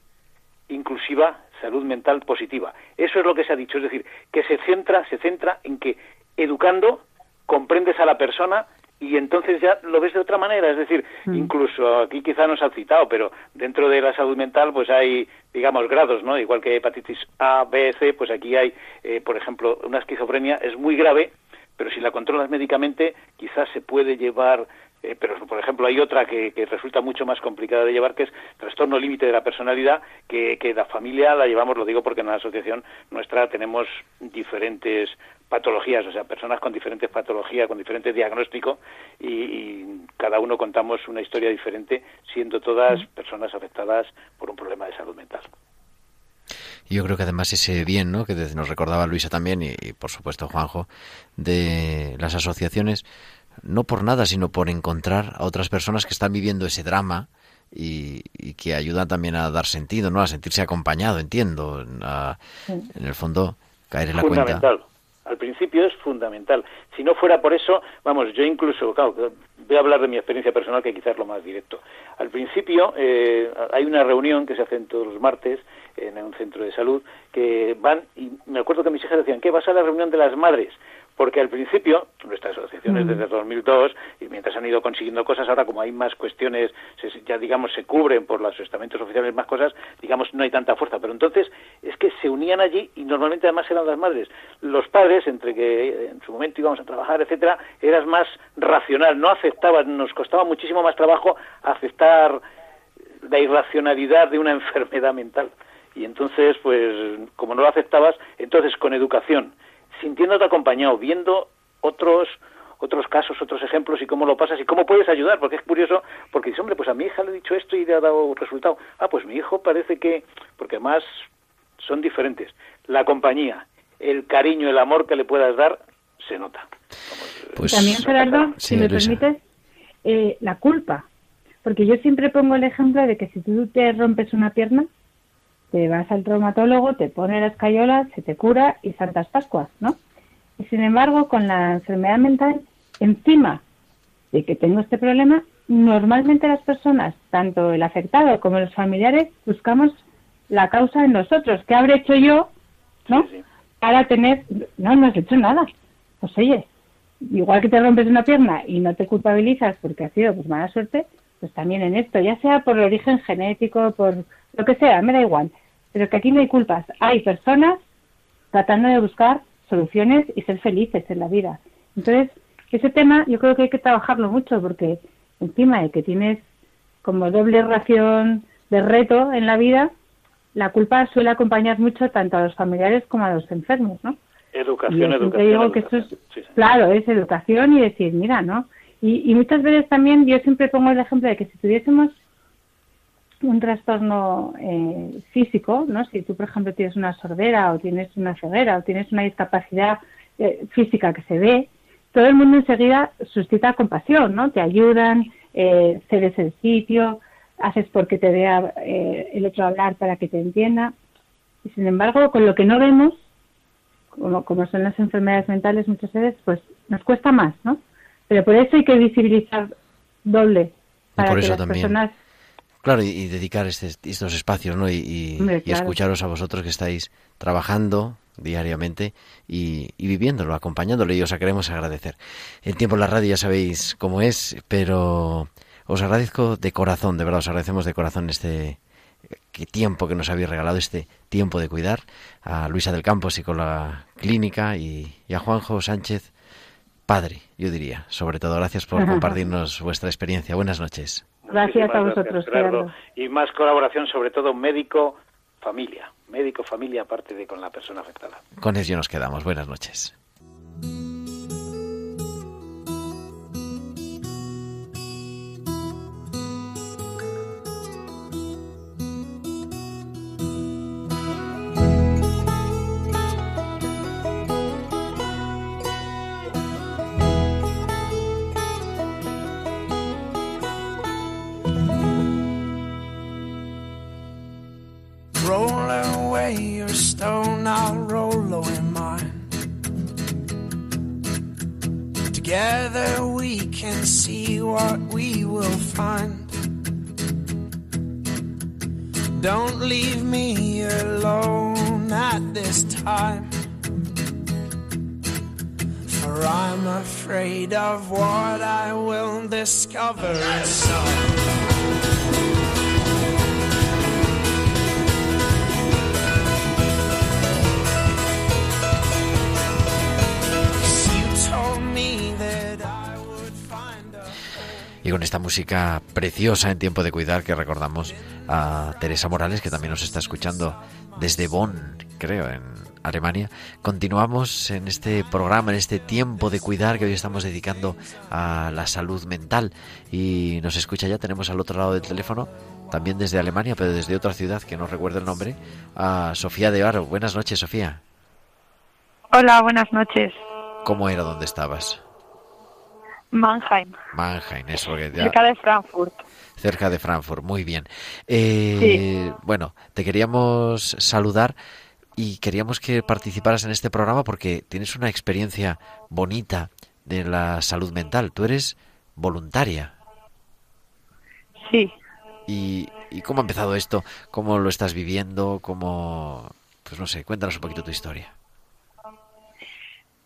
inclusiva, salud mental positiva. Eso es lo que se ha dicho, es decir, que se centra, se centra en que educando comprendes a la persona y entonces ya lo ves de otra manera, es decir, mm. incluso aquí quizá nos ha citado, pero dentro de la salud mental pues hay, digamos, grados, ¿no? Igual que hepatitis A, B, C, pues aquí hay, eh, por ejemplo, una esquizofrenia es muy grave, pero si la controlas médicamente quizás se puede llevar eh, pero por ejemplo hay otra que, resulta mucho más complicada de llevar que es trastorno límite de la personalidad que, que la familia la llevamos lo digo porque en la asociación nuestra tenemos diferentes patologías, o sea, personas con diferentes patologías, con diferentes diagnósticos y, cada uno contamos una historia diferente, siendo todas personas afectadas por un problema de salud mental. Yo creo que además ese bien, ¿no? Que nos recordaba Luisa también y, y, por supuesto Juanjo, de las asociaciones, no por nada, sino por encontrar a otras personas que están viviendo ese drama y, y que ayudan también a dar sentido, ¿no? A sentirse acompañado, entiendo, a, en el fondo caer en la fundamental. cuenta. Al principio es fundamental. Si no fuera por eso, vamos, yo incluso, claro, voy a hablar de mi experiencia personal, que quizás es lo más directo. Al principio eh, hay una reunión que se hace todos los martes en un centro de salud, que van, y me acuerdo que mis hijas decían, ¿qué vas a la reunión de las madres? porque al principio nuestra asociación es desde 2002 y mientras han ido consiguiendo cosas ahora como hay más cuestiones se, ya digamos se cubren por los estamentos oficiales más cosas digamos no hay tanta fuerza. Pero entonces es que se unían allí y normalmente además eran las madres. Los padres entre que en su momento íbamos a trabajar etcétera eras más racional no aceptaban nos costaba muchísimo más trabajo aceptar la irracionalidad de una *laughs* enfermedad mental. Y entonces pues como no lo aceptabas entonces con educación sintiéndote acompañado, viendo otros otros casos, otros ejemplos y cómo lo pasas y cómo puedes ayudar, porque es curioso, porque dices, hombre, pues a mi hija le he dicho esto y le ha dado resultado. Ah, pues mi hijo parece que, porque además son diferentes. La compañía, el cariño, el amor que le puedas dar, se nota. Pues, También, Gerardo, sí, si me Luisa. permites, eh, la culpa. Porque yo siempre pongo el ejemplo de que si tú te rompes una pierna, te vas al traumatólogo, te pone la escayola, se te cura y Santas Pascuas, ¿no? Y sin embargo, con la enfermedad mental, encima de que tengo este problema, normalmente las personas, tanto el afectado como los familiares, buscamos la causa en nosotros. ¿Qué habré hecho yo, no? Para tener, no, no has hecho nada. Pues oye, igual que te rompes una pierna y no te culpabilizas porque ha sido pues mala suerte, pues también en esto, ya sea por origen genético, por lo que sea, me da igual pero que aquí no hay culpas. Hay personas tratando de buscar soluciones y ser felices en la vida. Entonces, ese tema yo creo que hay que trabajarlo mucho porque encima de que tienes como doble ración de reto en la vida, la culpa suele acompañar mucho tanto a los familiares como a los enfermos, ¿no? Educación, educación. digo educación. que esto es, sí, sí. claro, es educación y decir, mira, ¿no? Y, y muchas veces también yo siempre pongo el ejemplo de que si tuviésemos un trastorno eh, físico, ¿no? Si tú, por ejemplo, tienes una sordera o tienes una ceguera o tienes una discapacidad eh, física que se ve, todo el mundo enseguida suscita compasión, ¿no? Te ayudan, eh, cedes el sitio, haces porque te vea eh, el otro hablar para que te entienda. Y sin embargo, con lo que no vemos, como, como son las enfermedades mentales muchas veces, pues nos cuesta más, ¿no? Pero por eso hay que visibilizar doble para por que eso las también. personas Claro, y, y dedicar este- estos espacios, ¿no? Y, y- Hombre, y claro. escucharos a vosotros que estáis trabajando diariamente y, y viviéndolo, acompañándolo, y os queremos agradecer. El tiempo en la radio ya sabéis cómo es, pero os agradezco de corazón, de verdad, os agradecemos de corazón este qué tiempo que nos habéis regalado, este tiempo de cuidar, a Luisa del Campo, psicóloga clínica, y, y a Juanjo Sánchez, padre, yo diría. Sobre todo, gracias por Ajá. *laughs* compartirnos vuestra experiencia. Buenas noches. Gracias a vosotros. Gerardo. Y más colaboración, sobre todo médico-familia. Médico-familia aparte de con la persona afectada. Con ello nos quedamos. Buenas noches. Away your stone, I'll roll away mine. Together we can see what we will find. Don't leave me alone at this time. For I'm afraid of what I will discover inside. Y con esta música preciosa en tiempo de cuidar que recordamos a Teresa Morales, que también nos está escuchando desde Bonn, creo, en Alemania. Continuamos en este programa, en este tiempo de cuidar que hoy estamos dedicando a la salud mental. Y nos escucha ya, tenemos al otro lado del teléfono también desde Alemania, pero desde otra ciudad que no recuerdo el nombre, a Sofía de Aro. Buenas noches, Sofía. Hola, buenas noches. ¿Cómo era donde estabas? Mannheim, Mannheim, eso que ya- cerca de Frankfurt. cerca de Frankfurt, muy bien. Eh, Bueno, te queríamos saludar y queríamos que participaras en este programa porque tienes una experiencia bonita de la salud mental. Tú eres voluntaria. Sí, ¿Y, y cómo ha empezado esto? ¿Cómo lo estás viviendo? ¿Cómo...? Pues no sé, cuéntanos un poquito tu historia.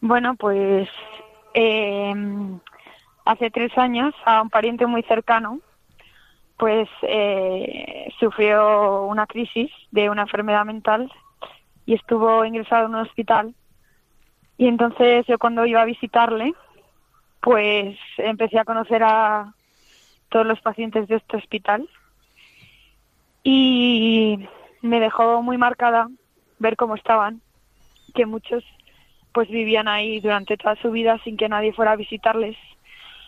bueno, pues eh, hace tres años a un pariente muy cercano, pues eh, sufrió una crisis de una enfermedad mental y estuvo ingresado en un hospital. Y entonces yo cuando iba a visitarle, pues empecé a conocer a todos los pacientes de este hospital y me dejó muy marcada ver cómo estaban, que muchos pues vivían ahí durante toda su vida sin que nadie fuera a visitarles.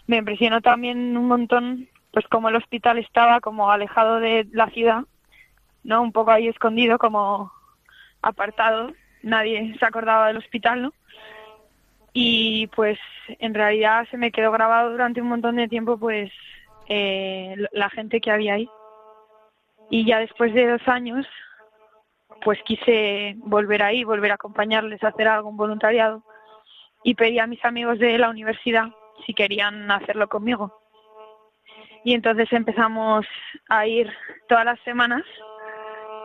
Me impresionó también un montón pues como el hospital estaba como alejado de la ciudad, ¿no? Un poco ahí escondido, como apartado, nadie se acordaba del hospital, ¿no? Y pues en realidad se me quedó grabado durante un montón de tiempo pues eh, la gente que había ahí. Y ya después de dos años, pues quise volver ahí, volver a acompañarles a hacer algún voluntariado y pedí a mis amigos de la universidad si querían hacerlo conmigo. Y entonces empezamos a ir todas las semanas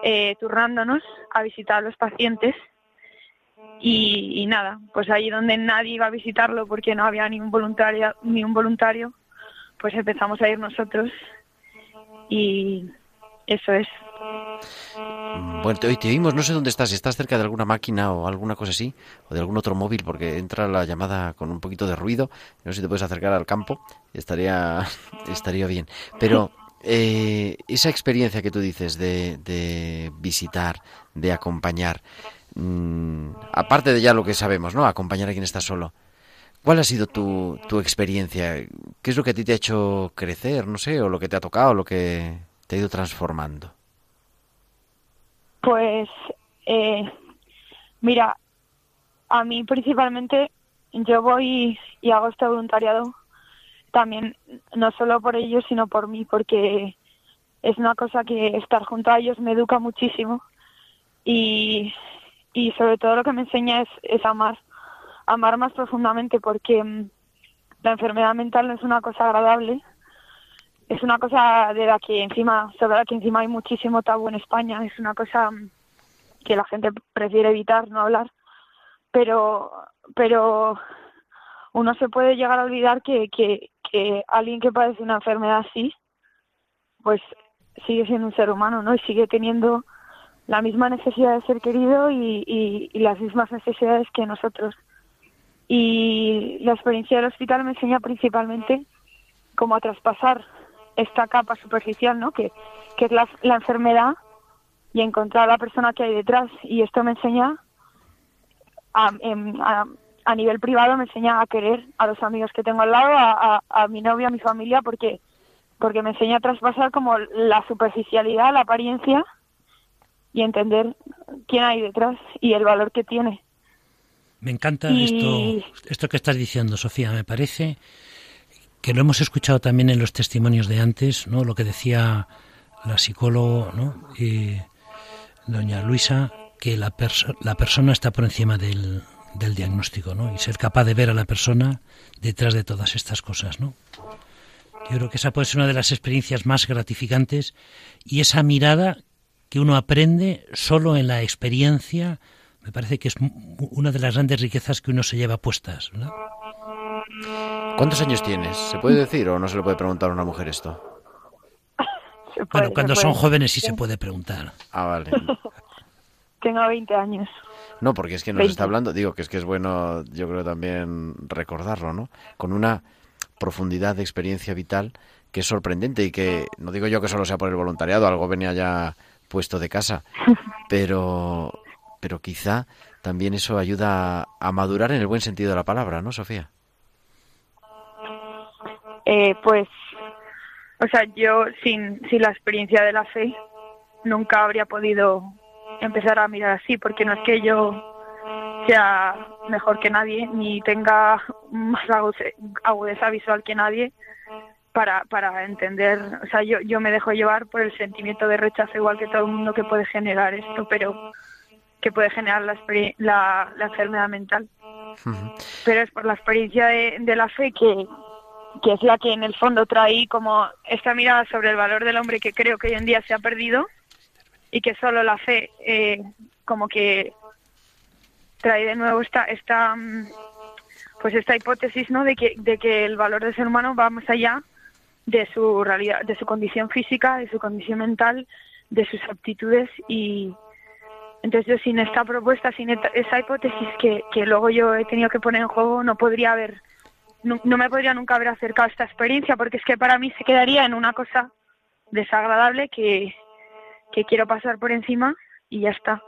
eh, turnándonos a visitar a los pacientes y, nada, pues ahí donde nadie iba a visitarlo porque no había ni un voluntario, ni un voluntario, pues empezamos a ir nosotros y eso es. Bueno, te, hoy te oímos, no sé dónde estás, si estás cerca de alguna máquina o alguna cosa así, o de algún otro móvil, porque entra la llamada con un poquito de ruido. No sé si te puedes acercar al campo, estaría, *laughs* estaría bien. Pero eh, esa experiencia que tú dices de, de visitar, de acompañar, mm, aparte de ya lo que sabemos, ¿no? Acompañar a quien está solo. ¿Cuál ha sido tu, tu experiencia? ¿Qué es lo que a ti te ha hecho crecer, no sé, o lo que te ha tocado, lo que te ha ido transformando? Pues, eh, mira, a mí principalmente yo voy y hago este voluntariado también, no solo por ellos, sino por mí, porque es una cosa que estar junto a ellos me educa muchísimo y, y sobre todo lo que me enseña es, es amar, amar más profundamente, porque mm, la enfermedad mental no es una cosa agradable, es una cosa de la que encima, sobre la que encima hay muchísimo tabú en España, es una cosa que la gente prefiere evitar, no hablar, pero, pero uno se puede llegar a olvidar que, que, que alguien que padece una enfermedad así, pues sigue siendo un ser humano, ¿no? Y sigue teniendo la misma necesidad de ser querido y, y, y las mismas necesidades que nosotros. Y la experiencia del hospital me enseña principalmente cómo a traspasar esta capa superficial, ¿no? Que, que es la, la enfermedad y encontrar a la persona que hay detrás. Y esto me enseña, a, em, a, a nivel privado, me enseña a querer a los amigos que tengo al lado, a, a, mi novio, a mi familia, porque, porque me enseña a traspasar como la superficialidad, la apariencia y entender quién hay detrás y el valor que tiene. Me encanta Y- esto, esto que estás diciendo, Sofía. Me parece que lo hemos escuchado también en los testimonios de antes, ¿no? Lo que decía la psicóloga, doña Luisa, que la, perso- la persona está por encima del, del diagnóstico, ¿no? Y ser capaz de ver a la persona detrás de todas estas cosas, ¿no? Yo creo que esa puede ser una de las experiencias más gratificantes y esa mirada que uno aprende solo en la experiencia, me parece que es una de las grandes riquezas que uno se lleva puestas. ¿verdad? ¿Cuántos años tienes? ¿Se puede decir o no se le puede preguntar a una mujer esto? Puede- Bueno, cuando son jóvenes sí se puede preguntar. Ah, vale. *laughs* Tengo 20 años. No, porque es que nos 20. está hablando, digo que es que es bueno, yo creo también recordarlo, ¿no? Con una profundidad de experiencia vital que es sorprendente y que no digo yo que solo sea por el voluntariado, algo venía ya puesto de casa, *laughs* pero pero quizá también eso ayuda a, a madurar en el buen sentido de la palabra, ¿no, Sofía? Eh, pues o sea, yo sin, sin la experiencia de la fe nunca habría podido empezar a mirar así, porque no es que yo sea mejor que nadie, ni tenga más agudeza visual que nadie para, para entender, o sea, yo, yo me dejo llevar por el sentimiento de rechazo igual que todo el mundo que puede generar esto, pero que puede generar la, la, la enfermedad mental. Pero es por la experiencia de, de la fe que, que es la que en el fondo trae como esta mirada sobre el valor del hombre que creo que hoy en día se ha perdido y que solo la fe eh, como que trae de nuevo esta esta mm, pues esta hipótesis no de que de que el valor del ser humano va más allá de su realidad de su condición física de su condición mental de sus aptitudes y entonces yo sin esta propuesta sin esa hipótesis que, que luego yo he tenido que poner en juego no podría haber no, me podría nunca haber acercado a esta experiencia porque es que para mí se quedaría en una cosa desagradable que, que quiero pasar por encima y ya está.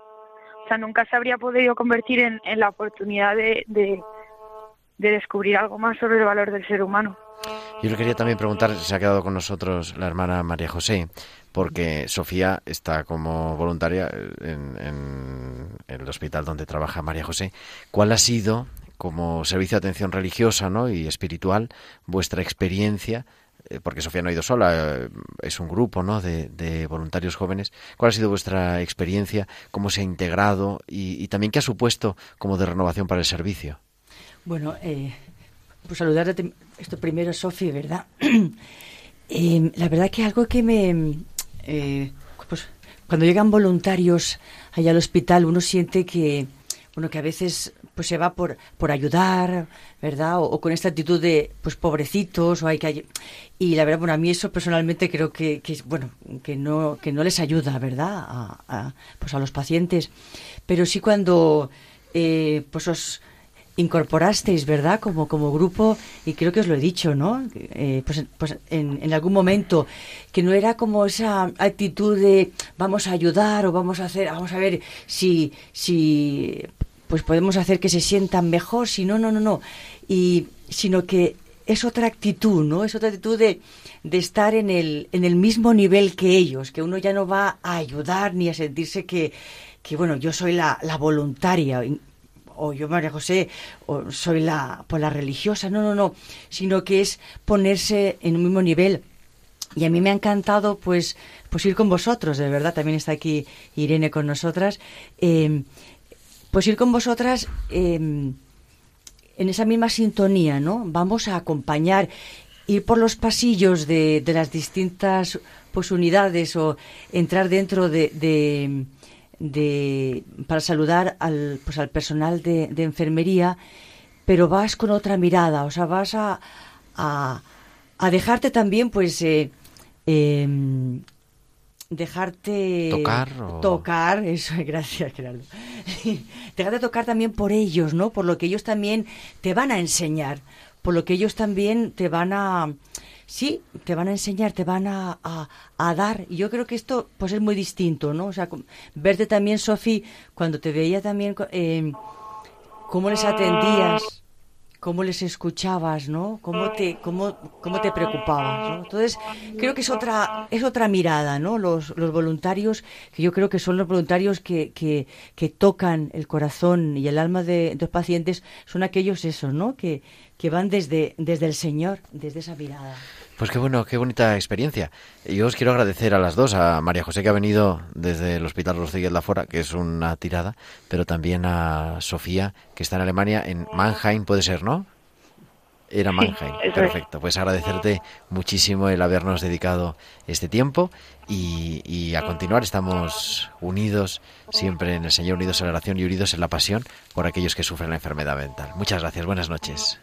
O sea, nunca se habría podido convertir en, en la oportunidad de, de, de descubrir algo más sobre el valor del ser humano. Yo le quería también preguntar, se ha quedado con nosotros la hermana María José, porque Sofía está como voluntaria en, en el hospital donde trabaja María José. ¿Cuál ha sido, como servicio de atención religiosa ¿no? y espiritual, vuestra experiencia? Eh, Porque Sofía no ha ido sola, eh, es un grupo ¿no? de, de voluntarios jóvenes. ¿Cuál ha sido vuestra experiencia? ¿Cómo se ha integrado? Y, y también qué ha supuesto como de renovación para el servicio? Bueno, eh, pues saludarte esto primero, Sofi, ¿verdad? *clears throat* Eh, la verdad que algo que me... eh, pues cuando llegan voluntarios allá al hospital uno siente que, bueno, que a veces pues se va por, por ayudar, ¿verdad? O, con esta actitud de, pues pobrecitos, o hay que... Y la verdad, bueno, a mí eso personalmente creo que, que bueno, que no, que no les ayuda, ¿verdad? A, a, pues a los pacientes. Pero sí cuando, eh, pues os incorporasteis, ¿verdad? Como, como grupo, y creo que os lo he dicho, ¿no? Eh, pues pues en, en algún momento, que no era como esa actitud de vamos a ayudar o vamos a hacer, vamos a ver si, si pues podemos hacer que se sientan mejor, si no, no, no, no. Y, sino que es otra actitud, ¿no? Es otra actitud de, de estar en el, en el mismo nivel que ellos, que uno ya no va a ayudar ni a sentirse que, que bueno, yo soy la, la voluntaria, o yo María José, o soy la, pues, la religiosa, no, no, no, sino que es ponerse en un mismo nivel. Y a mí me ha encantado pues, pues ir con vosotros, de verdad, también está aquí Irene con nosotras, eh, pues ir con vosotras eh, en esa misma sintonía, ¿no? Vamos a acompañar, ir por los pasillos de, las distintas pues unidades o entrar dentro de, de, para saludar al pues al personal de, enfermería, pero vas con otra mirada, o sea, vas a, a, a dejarte también pues eh, em, dejarte Tocar o- tocar *laughs* eso gracias Gerardo. *laughs* Dejarte tocar también por ellos no por lo que ellos también te van a enseñar. Por lo que ellos también te van a sí te van a enseñar te van a, a, a dar. Y yo creo que esto pues es muy distinto no o sea verte también Sofi cuando te veía también eh, cómo les atendías cómo les escuchabas, ¿no? Cómo te, cómo, cómo te preocupabas, ¿no? Entonces, creo que es otra, es otra mirada, ¿no? Los, los voluntarios, que yo creo que son los voluntarios que, que, que tocan el corazón y el alma de, de los pacientes, son aquellos esos, ¿no? Que, que van desde, desde el Señor, desde esa mirada. Pues qué bueno, qué bonita experiencia. Yo os quiero agradecer a las dos, a María José que ha venido desde el Hospital Rodríguez Lafora, que es una tirada, pero también a Sofía, que está en Alemania, en Mannheim, puede ser, ¿no? Era Mannheim, perfecto. Pues agradecerte muchísimo el habernos dedicado este tiempo y, y a continuar estamos unidos siempre en el Señor, unidos en la oración y unidos en la pasión por aquellos que sufren la enfermedad mental. Muchas gracias, buenas noches.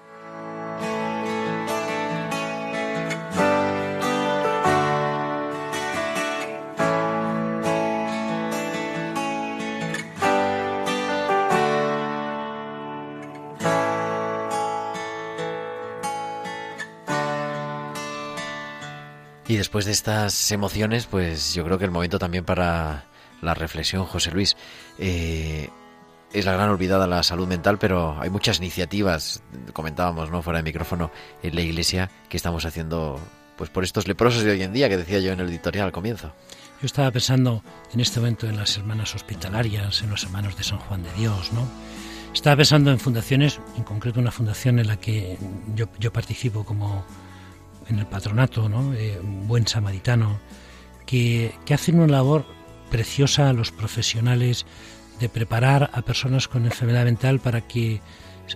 Y después de estas emociones, pues yo creo que el momento también para la reflexión, José Luis. Eh, es la gran olvidada la salud mental, pero hay muchas iniciativas, comentábamos, ¿no? Fuera de micrófono, en la iglesia que estamos haciendo pues por estos leprosos de hoy en día que decía yo en el editorial al comienzo. Yo estaba pensando en este momento en las hermanas hospitalarias, en los hermanos de San Juan de Dios, ¿no? Estaba pensando en fundaciones, en concreto una fundación en la que yo, yo participo como en el patronato, ¿no? Eh, un buen samaritano, que, hacen una labor preciosa a los profesionales de preparar a personas con enfermedad mental para que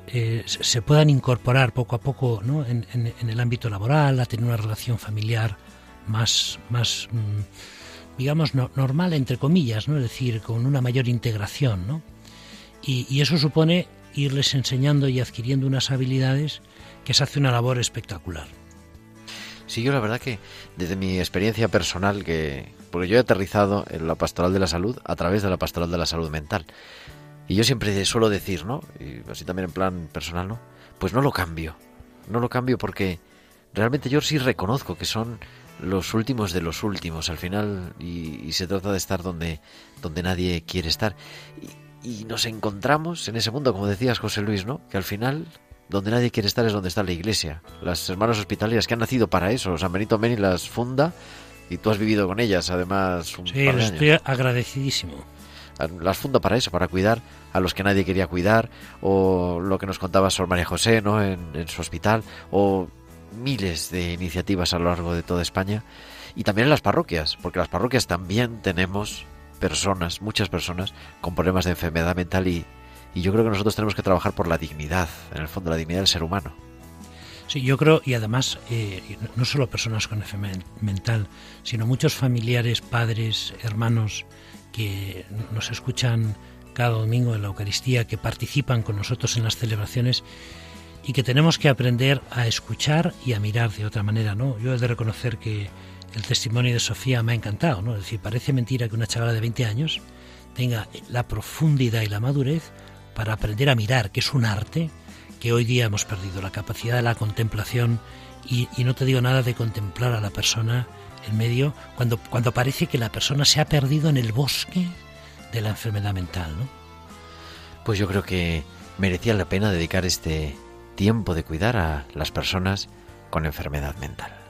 eh, se puedan incorporar poco a poco en, el ámbito laboral, a tener una relación familiar más, mm, digamos, no- normal, entre comillas, ¿no? es decir, con una mayor integración. ¿no? Y eso supone irles enseñando y adquiriendo unas habilidades que se hace una labor espectacular. Sí, yo la verdad que desde mi experiencia personal, que porque yo he aterrizado en la pastoral de la salud a través de la pastoral de la salud mental. Y yo siempre suelo decir, ¿no? Y así también en plan personal, ¿no? Pues no lo cambio. No lo cambio porque realmente yo sí reconozco que son los últimos de los últimos al final y, se trata de estar donde, donde nadie quiere estar. Y nos encontramos en ese mundo, como decías José Luis, ¿no? Que al final donde nadie quiere estar es donde está la iglesia. Las hermanas hospitalarias que han nacido para eso. San Benito Meni las funda y tú has vivido con ellas además un Sí, par de les años. estoy agradecidísimo. Las funda para eso, para cuidar a los que nadie quería cuidar, o lo que nos contaba Sor María José ¿no? en, en su hospital, o miles de iniciativas a lo largo de toda España, y también en las parroquias, porque las parroquias también tenemos personas, muchas personas, con problemas de enfermedad mental y, y yo creo que nosotros tenemos que trabajar por la dignidad, en el fondo, la dignidad del ser humano. Sí, yo creo, y además, eh, no solo personas con enfermedad mental, sino muchos familiares, padres, hermanos que nos escuchan cada domingo en la Eucaristía, que participan con nosotros en las celebraciones y que tenemos que aprender a escuchar y a mirar de otra manera, ¿no? Yo he de reconocer que el testimonio de Sofía me ha encantado, ¿no? Es decir, parece mentira que una chavala de 20 años tenga la profundidad y la madurez para aprender a mirar, que es un arte que hoy día hemos perdido, la capacidad de la contemplación y, no te digo nada de contemplar a la persona en medio cuando, cuando parece que la persona se ha perdido en el bosque de la enfermedad mental, ¿no? Pues yo creo que merecía la pena dedicar este tiempo de cuidar a las personas con enfermedad mental.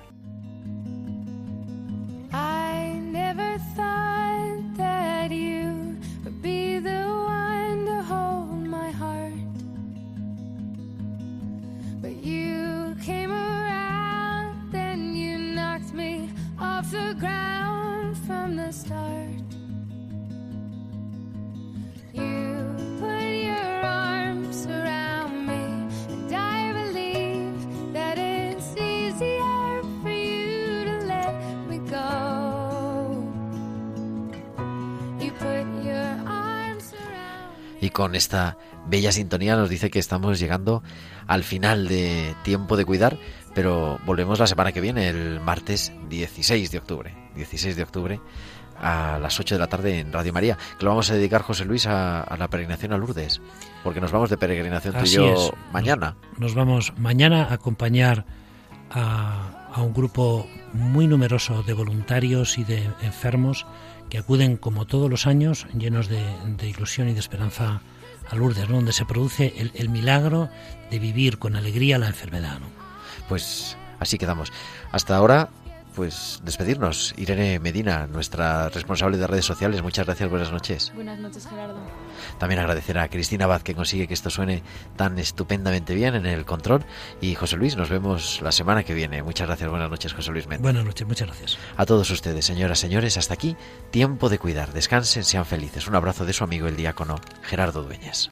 Con esta bella sintonía nos dice que estamos llegando al final de tiempo de cuidar, pero volvemos la semana que viene, el martes 16 de octubre. 16 de octubre a las 8 de la tarde en Radio María, que lo vamos a dedicar, José Luis, a, a la peregrinación a Lourdes, porque nos vamos de peregrinación tú y Así yo es. mañana. Nos vamos mañana a acompañar a, a un grupo muy numeroso de voluntarios y de enfermos acuden como todos los años llenos de, ilusión y de esperanza a Lourdes, ¿no? donde se produce el, milagro de vivir con alegría la enfermedad. Pues así quedamos. Hasta ahora, pues despedirnos. Irene Medina, nuestra responsable de redes sociales, muchas gracias, buenas noches. Buenas noches, Gerardo. También agradecer a Cristina Abad que consigue que esto suene tan estupendamente bien en el control. Y José Luis, nos vemos la semana que viene. Muchas gracias, buenas noches, José Luis Méndez. Buenas noches, muchas gracias. A todos ustedes, señoras, señores, hasta aquí, tiempo de cuidar. Descansen, sean felices. Un abrazo de su amigo el diácono Gerardo Dueñas.